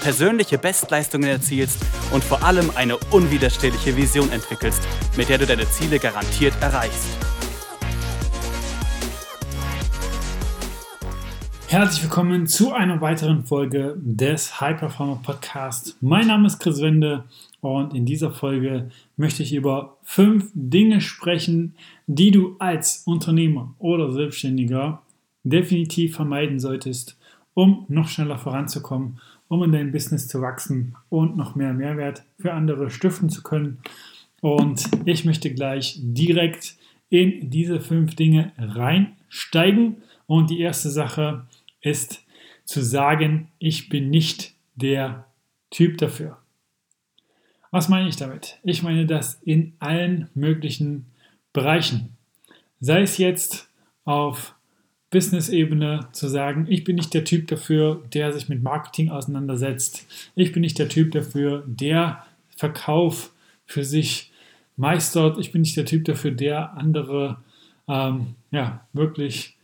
persönliche Bestleistungen erzielst und vor allem eine unwiderstehliche Vision entwickelst, mit der du deine Ziele garantiert erreichst. Herzlich willkommen zu einer weiteren Folge des High Performer Podcast. Mein Name ist Chris Wende und in dieser Folge möchte ich über fünf Dinge sprechen, die du als Unternehmer oder Selbstständiger definitiv vermeiden solltest, um noch schneller voranzukommen um in dein Business zu wachsen und noch mehr Mehrwert für andere stiften zu können. Und ich möchte gleich direkt in diese fünf Dinge reinsteigen. Und die erste Sache ist zu sagen, ich bin nicht der Typ dafür. Was meine ich damit? Ich meine das in allen möglichen Bereichen. Sei es jetzt auf Business-Ebene zu sagen, ich bin nicht der Typ dafür, der sich mit Marketing auseinandersetzt. Ich bin nicht der Typ dafür, der Verkauf für sich meistert. Ich bin nicht der Typ dafür, der andere ähm, ja, wirklich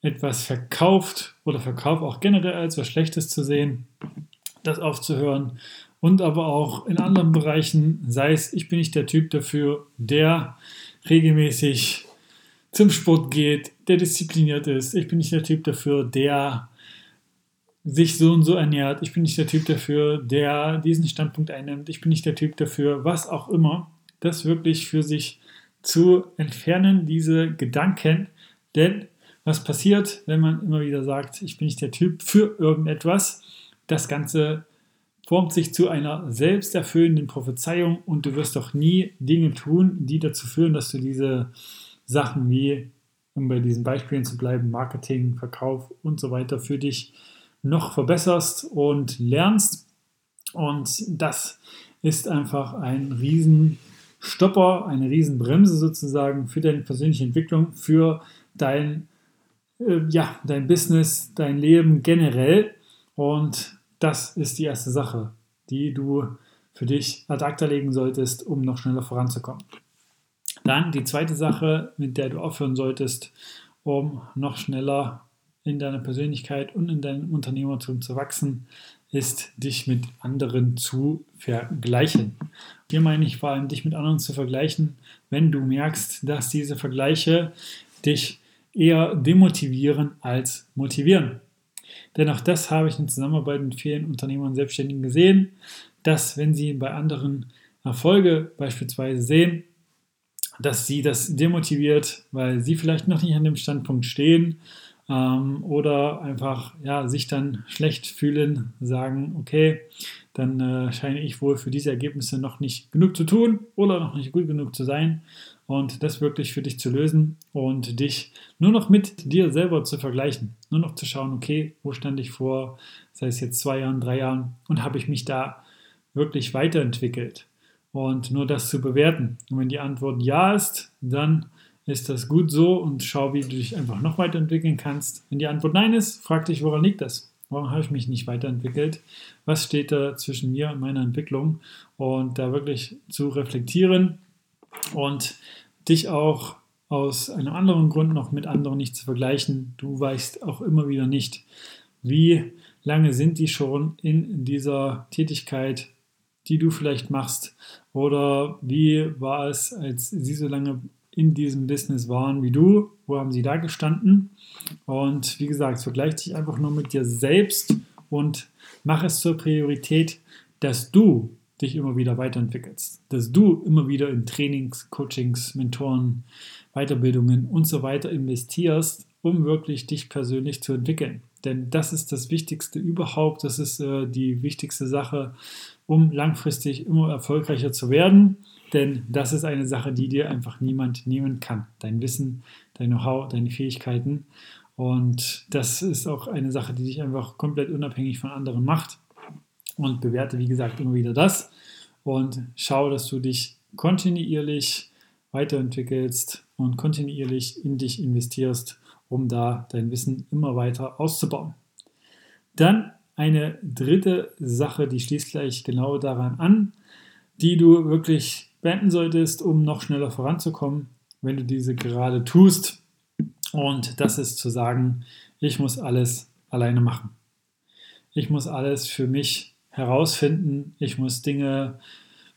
etwas verkauft oder Verkauf auch generell als was Schlechtes zu sehen, das aufzuhören. Und aber auch in anderen Bereichen, sei es, ich bin nicht der Typ dafür, der regelmäßig zum Sport geht, der diszipliniert ist. Ich bin nicht der Typ dafür, der sich so und so ernährt. Ich bin nicht der Typ dafür, der diesen Standpunkt einnimmt. Ich bin nicht der Typ dafür, was auch immer. Das wirklich für sich zu entfernen, diese Gedanken. Denn was passiert, wenn man immer wieder sagt, ich bin nicht der Typ für irgendetwas? Das Ganze formt sich zu einer selbsterfüllenden Prophezeiung und du wirst doch nie Dinge tun, die dazu führen, dass du diese Sachen wie, um bei diesen Beispielen zu bleiben, Marketing, Verkauf und so weiter für dich noch verbesserst und lernst. Und das ist einfach ein Riesenstopper, eine Riesenbremse sozusagen für deine persönliche Entwicklung, für dein, äh, ja, dein Business, dein Leben generell. Und das ist die erste Sache, die du für dich ad acta legen solltest, um noch schneller voranzukommen. Dann die zweite Sache, mit der du aufhören solltest, um noch schneller in deiner Persönlichkeit und in deinem Unternehmertum zu wachsen, ist, dich mit anderen zu vergleichen. Hier meine ich vor allem, dich mit anderen zu vergleichen, wenn du merkst, dass diese Vergleiche dich eher demotivieren als motivieren. Denn auch das habe ich in Zusammenarbeit mit vielen Unternehmern und Selbstständigen gesehen, dass wenn sie bei anderen Erfolge beispielsweise sehen, dass sie das demotiviert, weil sie vielleicht noch nicht an dem Standpunkt stehen ähm, oder einfach ja, sich dann schlecht fühlen, sagen, okay, dann äh, scheine ich wohl für diese Ergebnisse noch nicht genug zu tun oder noch nicht gut genug zu sein und das wirklich für dich zu lösen und dich nur noch mit dir selber zu vergleichen, nur noch zu schauen, okay, wo stand ich vor, sei es jetzt zwei Jahren, drei Jahren und habe ich mich da wirklich weiterentwickelt und nur das zu bewerten. Und wenn die Antwort ja ist, dann ist das gut so und schau, wie du dich einfach noch weiterentwickeln kannst. Wenn die Antwort nein ist, frag dich, woran liegt das? Warum habe ich mich nicht weiterentwickelt? Was steht da zwischen mir und meiner Entwicklung? Und da wirklich zu reflektieren und dich auch aus einem anderen Grund noch mit anderen nicht zu vergleichen. Du weißt auch immer wieder nicht, wie lange sind die schon in dieser Tätigkeit die du vielleicht machst? Oder wie war es, als sie so lange in diesem Business waren wie du? Wo haben sie da gestanden? Und wie gesagt, vergleich dich einfach nur mit dir selbst und mach es zur Priorität, dass du dich immer wieder weiterentwickelst, dass du immer wieder in Trainings, Coachings, Mentoren, Weiterbildungen und so weiter investierst, um wirklich dich persönlich zu entwickeln. Denn das ist das Wichtigste überhaupt, das ist äh, die wichtigste Sache, um langfristig immer erfolgreicher zu werden. Denn das ist eine Sache, die dir einfach niemand nehmen kann. Dein Wissen, dein Know-how, deine Fähigkeiten. Und das ist auch eine Sache, die dich einfach komplett unabhängig von anderen macht. Und bewerte, wie gesagt, immer wieder das. Und schau, dass du dich kontinuierlich weiterentwickelst und kontinuierlich in dich investierst, um da dein Wissen immer weiter auszubauen. Dann eine dritte Sache, die schließt gleich genau daran an, die du wirklich beenden solltest, um noch schneller voranzukommen, wenn du diese gerade tust. Und das ist zu sagen, ich muss alles alleine machen. Ich muss alles für mich herausfinden. Ich muss Dinge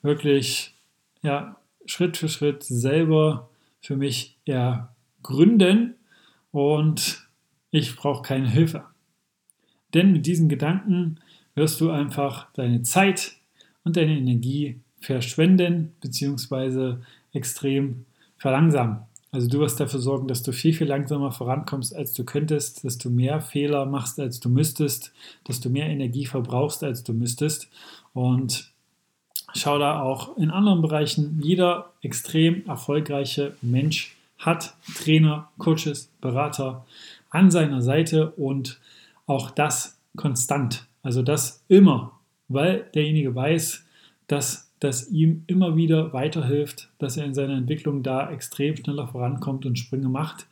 wirklich ja, Schritt für Schritt selber für mich ergründen und ich brauche keine Hilfe. Denn mit diesen Gedanken wirst du einfach deine Zeit und deine Energie verschwenden bzw. extrem verlangsamen. Also du wirst dafür sorgen, dass du viel, viel langsamer vorankommst, als du könntest, dass du mehr Fehler machst, als du müsstest, dass du mehr Energie verbrauchst, als du müsstest. Und schau da auch in anderen Bereichen, jeder extrem erfolgreiche Mensch hat Trainer, Coaches, Berater an seiner Seite und auch das konstant. Also das immer, weil derjenige weiß, dass das ihm immer wieder weiterhilft, dass er in seiner Entwicklung da extrem schneller vorankommt und Sprünge macht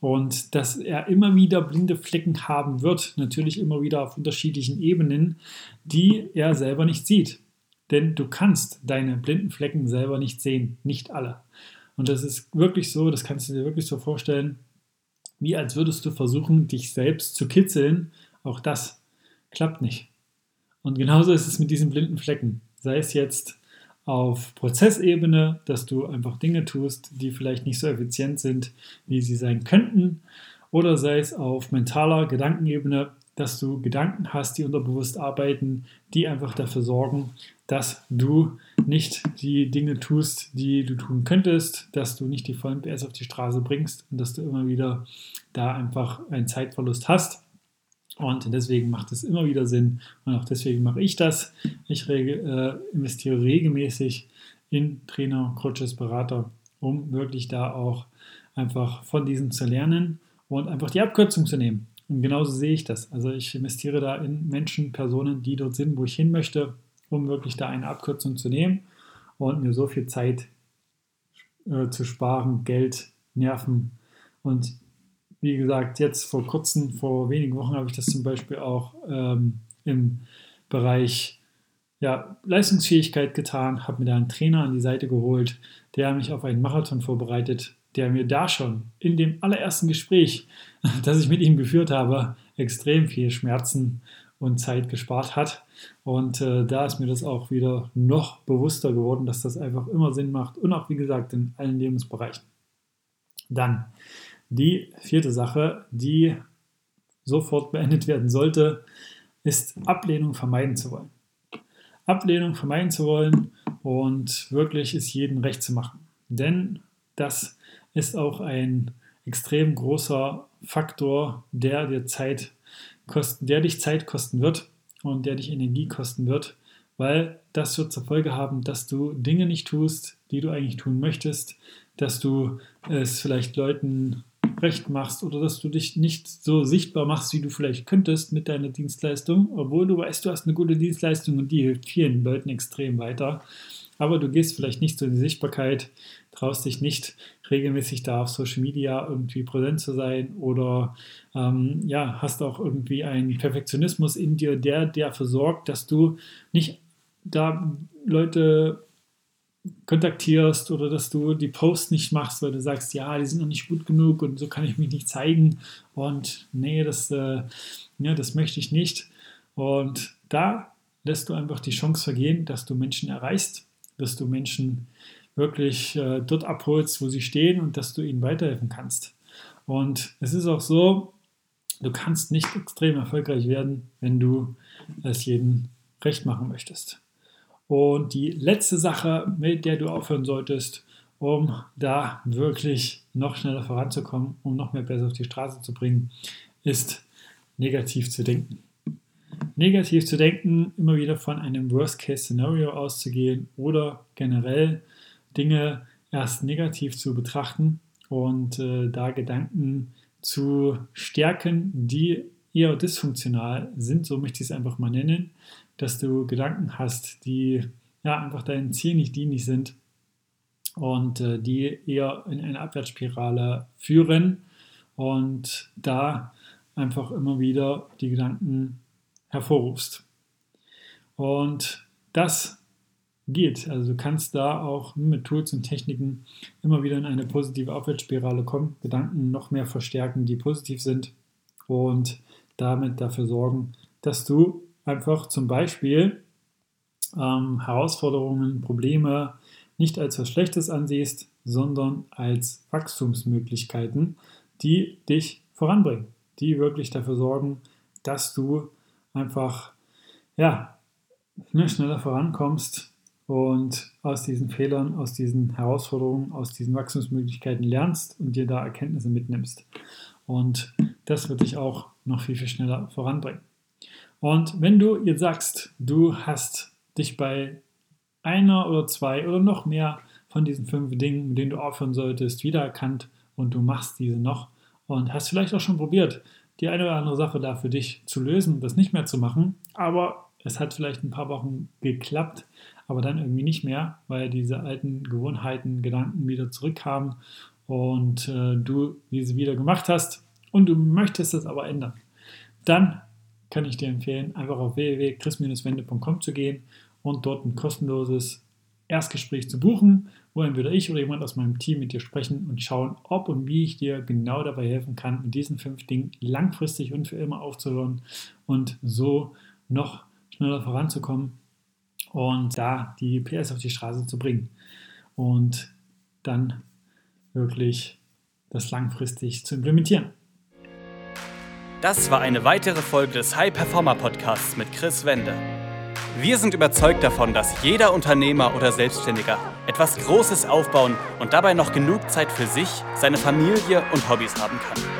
und dass er immer wieder blinde Flecken haben wird, natürlich immer wieder auf unterschiedlichen Ebenen, die er selber nicht sieht. Denn du kannst deine blinden Flecken selber nicht sehen, nicht alle. Und das ist wirklich so, das kannst du dir wirklich so vorstellen, wie als würdest du versuchen, dich selbst zu kitzeln. Auch das klappt nicht. Und genauso ist es mit diesen blinden Flecken. Sei es jetzt auf Prozessebene, dass du einfach Dinge tust, die vielleicht nicht so effizient sind, wie sie sein könnten, oder sei es auf mentaler Gedankenebene, dass du Gedanken hast, die unterbewusst arbeiten, die einfach dafür sorgen, dass du nicht die Dinge tust, die du tun könntest, dass du nicht die vollen PS auf die Straße bringst und dass du immer wieder da einfach einen Zeitverlust hast. Und deswegen macht es immer wieder Sinn und auch deswegen mache ich das. Ich rege, äh, investiere regelmäßig in Trainer, Coaches, Berater, um wirklich da auch einfach von diesem zu lernen und einfach die Abkürzung zu nehmen. Und genauso sehe ich das. Also ich investiere da in Menschen, Personen, die dort sind, wo ich hin möchte, um wirklich da eine Abkürzung zu nehmen und mir so viel Zeit äh, zu sparen, Geld, Nerven. Und wie gesagt, jetzt vor kurzem, vor wenigen Wochen habe ich das zum Beispiel auch ähm, im Bereich ja, Leistungsfähigkeit getan, habe mir da einen Trainer an die Seite geholt, der mich auf einen Marathon vorbereitet, der mir da schon in dem allerersten Gespräch, das ich mit ihm geführt habe, extrem viel Schmerzen und Zeit gespart hat. Und äh, da ist mir das auch wieder noch bewusster geworden, dass das einfach immer Sinn macht und auch, wie gesagt, in allen Lebensbereichen. Dann die vierte Sache, die sofort beendet werden sollte, ist Ablehnung vermeiden zu wollen. Ablehnung vermeiden zu wollen und wirklich es jedem recht zu machen. Denn das ist auch ein extrem großer Faktor, der dir Zeit kosten, der dich Zeit kosten wird und der dich Energie kosten wird, weil das wird zur Folge haben, dass du Dinge nicht tust, die du eigentlich tun möchtest, dass du es vielleicht Leuten recht machst oder dass du dich nicht so sichtbar machst, wie du vielleicht könntest mit deiner Dienstleistung, obwohl du weißt, du hast eine gute Dienstleistung und die hilft vielen Leuten extrem weiter. Aber du gehst vielleicht nicht so in die Sichtbarkeit, traust dich nicht regelmäßig da auf Social Media irgendwie präsent zu sein oder ähm, ja, hast auch irgendwie einen Perfektionismus in dir, der dafür sorgt, dass du nicht da Leute kontaktierst oder dass du die Posts nicht machst, weil du sagst, ja, die sind noch nicht gut genug und so kann ich mich nicht zeigen und nee, das, äh, ja, das möchte ich nicht. Und da lässt du einfach die Chance vergehen, dass du Menschen erreichst, dass du Menschen wirklich äh, dort abholst, wo sie stehen und dass du ihnen weiterhelfen kannst. Und es ist auch so, du kannst nicht extrem erfolgreich werden, wenn du es jedem recht machen möchtest. Und die letzte Sache, mit der du aufhören solltest, um da wirklich noch schneller voranzukommen, um noch mehr besser auf die Straße zu bringen, ist negativ zu denken. Negativ zu denken, immer wieder von einem Worst-Case-Szenario auszugehen oder generell Dinge erst negativ zu betrachten und äh, da Gedanken zu stärken, die eher dysfunktional sind, so möchte ich es einfach mal nennen, dass du Gedanken hast, die ja einfach deinem Ziel nicht dienlich sind und äh, die eher in eine Abwärtsspirale führen und da einfach immer wieder die Gedanken hervorrufst. Und das geht. Also du kannst da auch mit Tools und Techniken immer wieder in eine positive Aufwärtsspirale kommen, Gedanken noch mehr verstärken, die positiv sind und damit dafür sorgen, dass du einfach zum Beispiel ähm, Herausforderungen, Probleme nicht als was Schlechtes ansiehst, sondern als Wachstumsmöglichkeiten, die dich voranbringen, die wirklich dafür sorgen, dass du einfach ja, ne, schneller vorankommst und aus diesen Fehlern, aus diesen Herausforderungen, aus diesen Wachstumsmöglichkeiten lernst und dir da Erkenntnisse mitnimmst. Und das wird dich auch noch viel, viel schneller voranbringen. Und wenn du jetzt sagst, du hast dich bei einer oder zwei oder noch mehr von diesen fünf Dingen, mit denen du aufhören solltest, wiedererkannt und du machst diese noch und hast vielleicht auch schon probiert, die eine oder andere Sache da für dich zu lösen, das nicht mehr zu machen, aber es hat vielleicht ein paar Wochen geklappt, aber dann irgendwie nicht mehr, weil diese alten Gewohnheiten, Gedanken wieder zurückkamen und äh, du diese wieder gemacht hast und du möchtest es aber ändern. Dann kann ich dir empfehlen, einfach auf www.chris-wende.com zu gehen und dort ein kostenloses Erstgespräch zu buchen, wo entweder ich oder jemand aus meinem Team mit dir sprechen und schauen, ob und wie ich dir genau dabei helfen kann, mit diesen fünf Dingen langfristig und für immer aufzuhören und so noch schneller voranzukommen und da die PS auf die Straße zu bringen und dann wirklich das langfristig zu implementieren. Das war eine weitere Folge des High Performer Podcasts mit Chris Wende. Wir sind überzeugt davon, dass jeder Unternehmer oder Selbstständiger etwas Großes aufbauen und dabei noch genug Zeit für sich, seine Familie und Hobbys haben kann.